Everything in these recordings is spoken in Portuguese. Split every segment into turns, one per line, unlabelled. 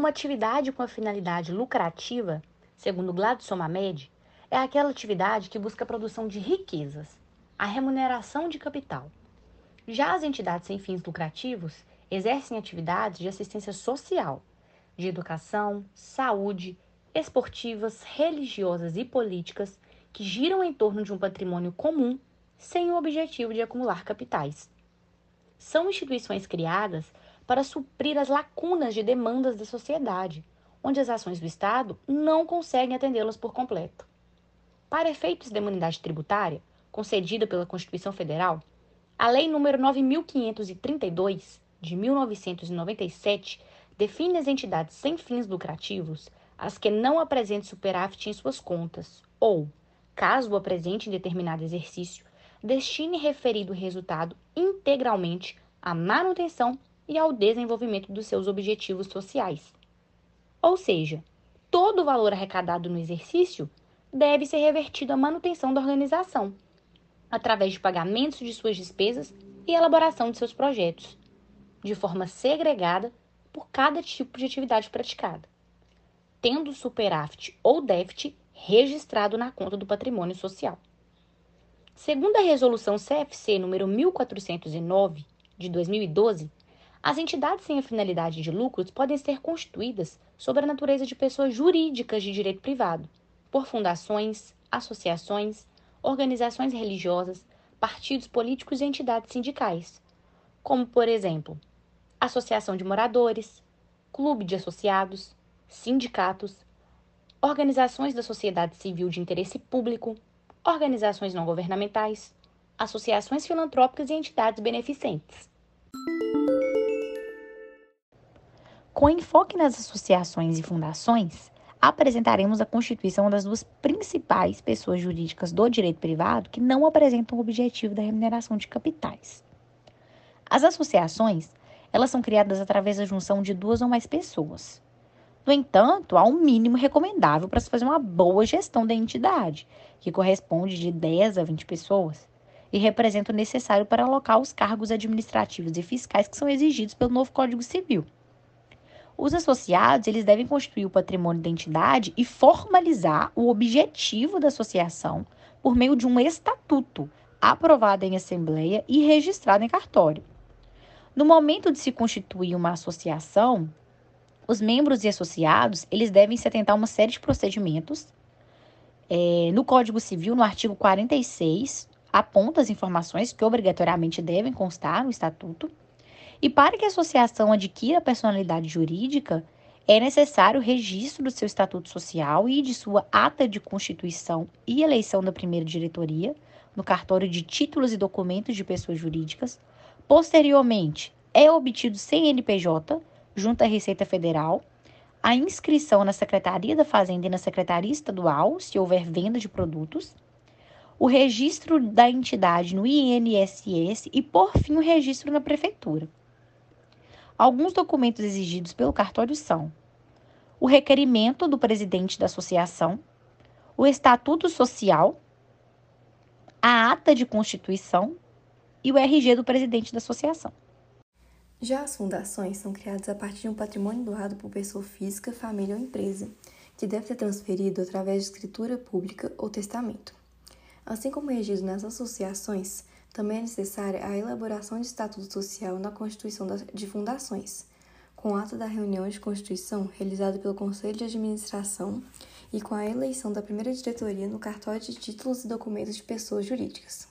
Uma atividade com a finalidade lucrativa, segundo Gladson Mamed, é aquela atividade que busca a produção de riquezas, a remuneração de capital. Já as entidades sem fins lucrativos exercem atividades de assistência social, de educação, saúde, esportivas, religiosas e políticas que giram em torno de um patrimônio comum sem o objetivo de acumular capitais. São instituições criadas para suprir as lacunas de demandas da sociedade, onde as ações do Estado não conseguem atendê-las por completo. Para efeitos da imunidade tributária, concedida pela Constituição Federal, a Lei nº 9532 de 1997 define as entidades sem fins lucrativos as que não apresentem superávit em suas contas ou, caso o apresente em determinado exercício, destine referido resultado integralmente à manutenção e ao desenvolvimento dos seus objetivos sociais. Ou seja, todo o valor arrecadado no exercício deve ser revertido à manutenção da organização, através de pagamentos de suas despesas e elaboração de seus projetos, de forma segregada por cada tipo de atividade praticada, tendo superávit ou déficit registrado na conta do patrimônio social. Segundo a resolução CFC número 1409 de 2012, as entidades sem a finalidade de lucros podem ser constituídas sob a natureza de pessoas jurídicas de direito privado, por fundações, associações, organizações religiosas, partidos políticos e entidades sindicais, como, por exemplo, associação de moradores, clube de associados, sindicatos, organizações da sociedade civil de interesse público, organizações não governamentais, associações filantrópicas e entidades beneficentes. Com enfoque nas associações e fundações, apresentaremos a constituição das duas principais pessoas jurídicas do direito privado que não apresentam o objetivo da remuneração de capitais. As associações, elas são criadas através da junção de duas ou mais pessoas. No entanto, há um mínimo recomendável para se fazer uma boa gestão da entidade, que corresponde de 10 a 20 pessoas, e representa o necessário para alocar os cargos administrativos e fiscais que são exigidos pelo novo Código Civil. Os associados, eles devem constituir o patrimônio da entidade e formalizar o objetivo da associação por meio de um estatuto aprovado em assembleia e registrado em cartório. No momento de se constituir uma associação, os membros e associados, eles devem se atentar a uma série de procedimentos. É, no Código Civil, no artigo 46, aponta as informações que obrigatoriamente devem constar no estatuto. E para que a associação adquira personalidade jurídica, é necessário o registro do seu estatuto social e de sua ata de constituição e eleição da primeira diretoria no cartório de títulos e documentos de pessoas jurídicas. Posteriormente, é obtido CNPJ junto à Receita Federal, a inscrição na Secretaria da Fazenda e na Secretaria Estadual, se houver venda de produtos, o registro da entidade no INSS e, por fim, o registro na Prefeitura. Alguns documentos exigidos pelo cartório são o requerimento do presidente da associação, o estatuto social, a ata de constituição e o RG do presidente da associação.
Já as fundações são criadas a partir de um patrimônio doado por pessoa física, família ou empresa, que deve ser transferido através de escritura pública ou testamento. Assim como registro nas associações, também é necessária a elaboração de estatuto social na constituição de fundações, com ata da reunião de constituição realizada pelo Conselho de Administração e com a eleição da primeira diretoria no cartório de títulos e documentos de pessoas jurídicas.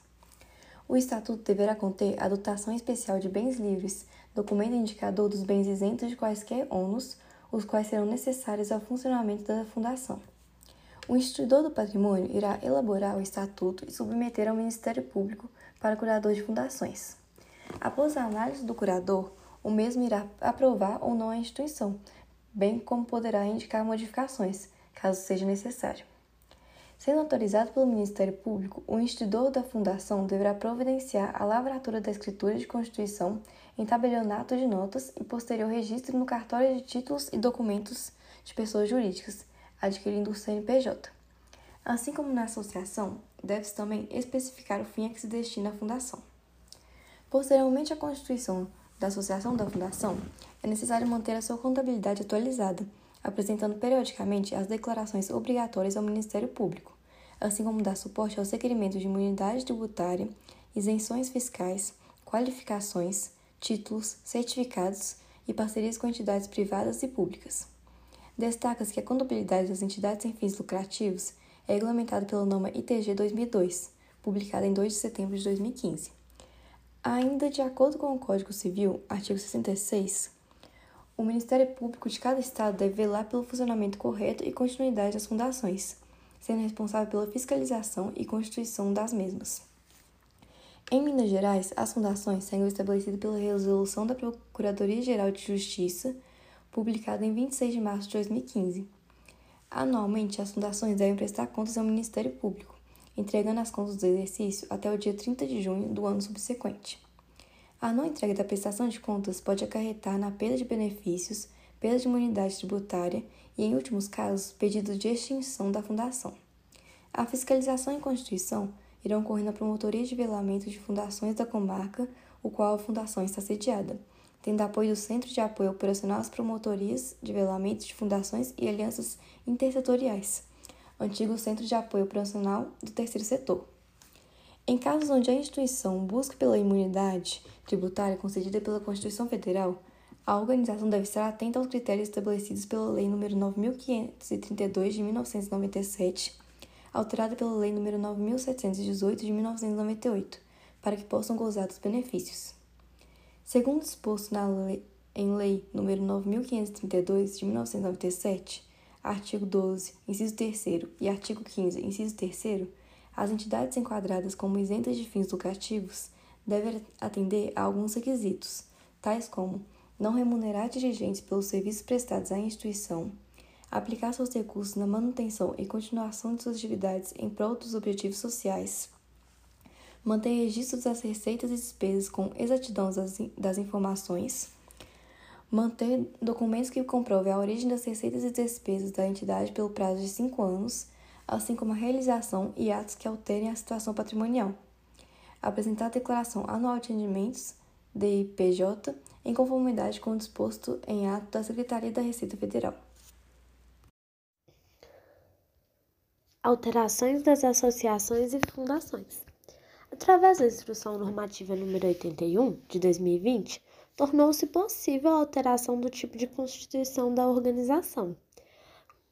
O estatuto deverá conter a dotação especial de bens livres, documento indicador dos bens isentos de quaisquer ônus, os quais serão necessários ao funcionamento da fundação. O instituidor do patrimônio irá elaborar o estatuto e submeter ao Ministério Público para curador de fundações. Após a análise do curador, o mesmo irá aprovar ou não a instituição, bem como poderá indicar modificações, caso seja necessário. Sendo autorizado pelo Ministério Público, o instituidor da fundação deverá providenciar a lavratura da escritura de constituição em tabelionato de notas e posterior registro no cartório de títulos e documentos de pessoas jurídicas, adquirindo o CNPJ. Assim como na associação, deve-se também especificar o fim a que se destina a fundação. Posteriormente à constituição da associação da fundação, é necessário manter a sua contabilidade atualizada, apresentando periodicamente as declarações obrigatórias ao Ministério Público, assim como dar suporte aos requerimentos de imunidade tributária, isenções fiscais, qualificações, títulos, certificados e parcerias com entidades privadas e públicas. Destaca-se que a contabilidade das entidades sem fins lucrativos é regulamentada pela norma ITG 2002, publicada em 2 de setembro de 2015. Ainda de acordo com o Código Civil, artigo 66, o Ministério Público de cada Estado deve velar pelo funcionamento correto e continuidade das fundações, sendo responsável pela fiscalização e constituição das mesmas. Em Minas Gerais, as fundações seguem estabelecidas pela Resolução da Procuradoria-Geral de Justiça, publicada em 26 de março de 2015. Anualmente, as fundações devem prestar contas ao Ministério Público, entregando as contas do exercício até o dia 30 de junho do ano subsequente. A não entrega da prestação de contas pode acarretar na perda de benefícios, perda de imunidade tributária e, em últimos casos, pedido de extinção da fundação. A fiscalização e constituição irão ocorrer na Promotoria de Velamento de Fundações da Comarca, o qual a fundação está sediada, tendo apoio do Centro de Apoio Operacional às Promotorias de Velamento de Fundações e Alianças Intersetoriais, antigo Centro de Apoio Operacional do Terceiro Setor. Em casos onde a instituição busque pela imunidade tributária concedida pela Constituição Federal, a organização deve estar atenta aos critérios estabelecidos pela Lei nº 9532 de 1997, alterada pela Lei nº 9718 de 1998, para que possam gozar dos benefícios. Segundo disposto na lei, em Lei nº 9532 de 1997, artigo 12, inciso 3 e artigo 15, inciso 3 as entidades enquadradas como isentas de fins lucrativos devem atender a alguns requisitos, tais como não remunerar dirigentes pelos serviços prestados à instituição, aplicar seus recursos na manutenção e continuação de suas atividades em prol dos objetivos sociais, manter registros das receitas e despesas com exatidão das informações, manter documentos que comprovem a origem das receitas e despesas da entidade pelo prazo de cinco anos assim como a realização e atos que alterem a situação patrimonial. Apresentar a declaração anual de rendimentos, DIPJ, em conformidade com o disposto em ato da Secretaria da Receita Federal.
Alterações das associações e fundações. Através da Instrução Normativa número 81 de 2020, tornou-se possível a alteração do tipo de constituição da organização,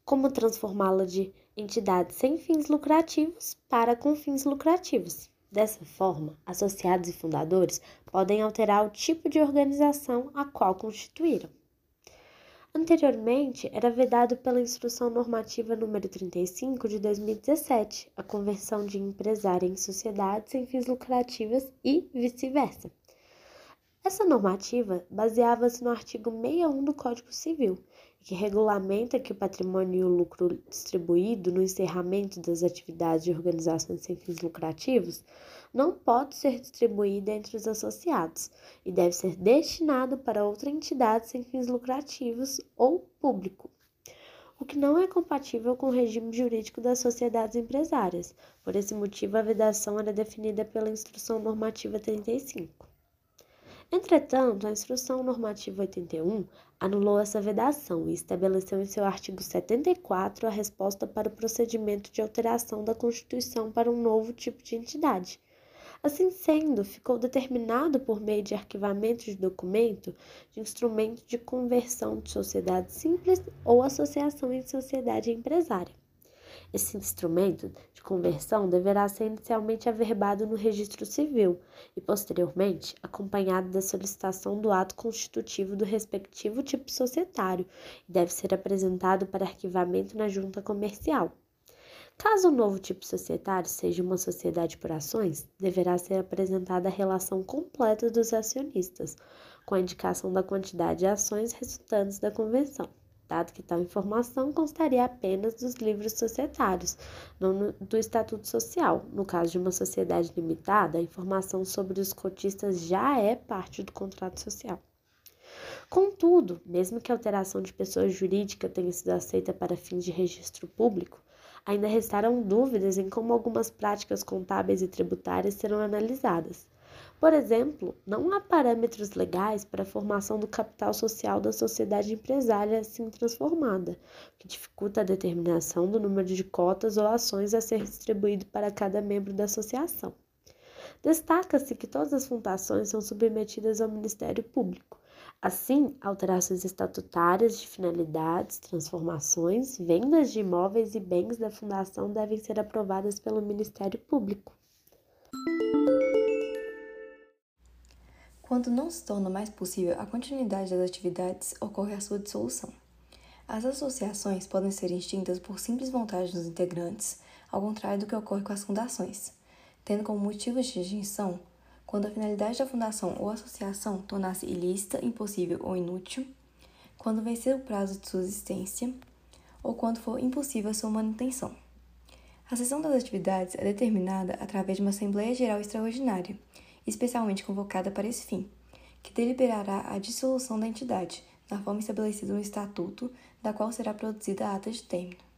como transformá-la de entidades sem fins lucrativos para com fins lucrativos. Dessa forma, associados e fundadores podem alterar o tipo de organização a qual constituíram. Anteriormente, era vedado pela Instrução Normativa número 35 de 2017 a conversão de empresário em sociedade sem fins lucrativos e vice-versa. Essa normativa baseava-se no artigo 61 do Código Civil, que regulamenta que o patrimônio e o lucro distribuído no encerramento das atividades de organizações sem fins lucrativos não pode ser distribuído entre os associados e deve ser destinado para outra entidade sem fins lucrativos ou público, o que não é compatível com o regime jurídico das sociedades empresárias. Por esse motivo, a vedação era definida pela Instrução Normativa 35. Entretanto, a Instrução Normativa 81 anulou essa vedação e estabeleceu em seu artigo 74 a resposta para o procedimento de alteração da Constituição para um novo tipo de entidade. Assim sendo, ficou determinado por meio de arquivamento de documento de instrumento de conversão de sociedade simples ou associação em sociedade empresária. Esse instrumento de conversão deverá ser inicialmente averbado no registro civil e, posteriormente, acompanhado da solicitação do ato constitutivo do respectivo tipo societário e deve ser apresentado para arquivamento na junta comercial. Caso o novo tipo societário seja uma sociedade por ações, deverá ser apresentada a relação completa dos acionistas, com a indicação da quantidade de ações resultantes da convenção dado que tal informação constaria apenas dos livros societários, não do Estatuto Social. No caso de uma sociedade limitada, a informação sobre os cotistas já é parte do contrato social. Contudo, mesmo que a alteração de pessoa jurídica tenha sido aceita para fins de registro público, ainda restaram dúvidas em como algumas práticas contábeis e tributárias serão analisadas. Por exemplo, não há parâmetros legais para a formação do capital social da sociedade empresária assim transformada, que dificulta a determinação do número de cotas ou ações a ser distribuído para cada membro da associação. Destaca-se que todas as fundações são submetidas ao Ministério Público. Assim, alterações estatutárias de finalidades, transformações, vendas de imóveis e bens da fundação devem ser aprovadas pelo Ministério Público.
Quando não se torna mais possível a continuidade das atividades, ocorre a sua dissolução. As associações podem ser extintas por simples vontade dos integrantes, ao contrário do que ocorre com as fundações, tendo como motivo de extinção quando a finalidade da fundação ou associação tornar-se ilícita, impossível ou inútil, quando vencer o prazo de sua existência, ou quando for impossível a sua manutenção. A sessão das atividades é determinada através de uma Assembleia Geral Extraordinária, especialmente convocada para esse fim, que deliberará a dissolução da entidade, na forma estabelecida no Estatuto, da qual será produzida a ata de término.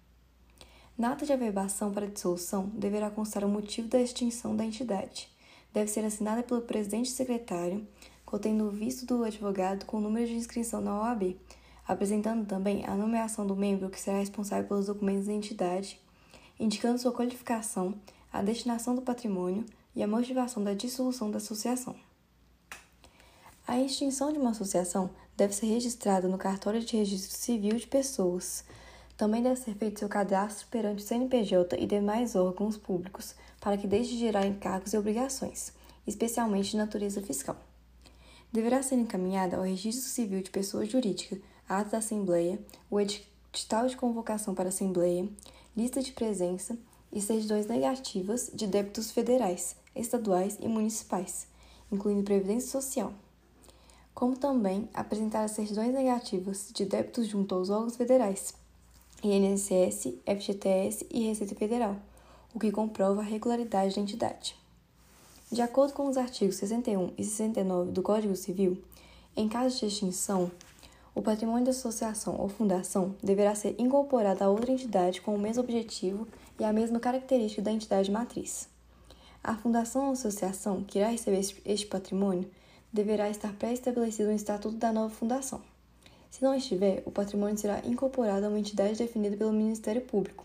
Na ata de averbação para dissolução, deverá constar o motivo da extinção da entidade. Deve ser assinada pelo presidente e secretário, contendo o visto do advogado com o número de inscrição na OAB, apresentando também a nomeação do membro que será responsável pelos documentos da entidade, indicando sua qualificação, a destinação do patrimônio, e a motivação da dissolução da associação. A extinção de uma associação deve ser registrada no cartório de registro civil de pessoas. Também deve ser feito seu cadastro perante o CNPJ e demais órgãos públicos, para que deixe de gerar encargos e obrigações, especialmente de natureza fiscal. Deverá ser encaminhada ao Registro Civil de Pessoa Jurídica, ata da Assembleia, o edital de convocação para a Assembleia, lista de presença e certidões negativas de débitos federais, estaduais e municipais, incluindo Previdência Social, como também apresentar as certidões negativas de débitos junto aos órgãos federais, INSS, FGTS e Receita Federal, o que comprova a regularidade da entidade. De acordo com os artigos 61 e 69 do Código Civil, em caso de extinção, o patrimônio da associação ou fundação deverá ser incorporado a outra entidade com o mesmo objetivo e a mesma característica da entidade matriz. A fundação ou associação que irá receber este patrimônio deverá estar pré-estabelecido no estatuto da nova fundação. Se não estiver, o patrimônio será incorporado a uma entidade definida pelo Ministério Público.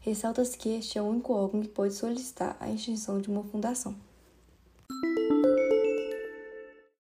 Ressalta-se que este é o único órgão que pode solicitar a extinção de uma fundação.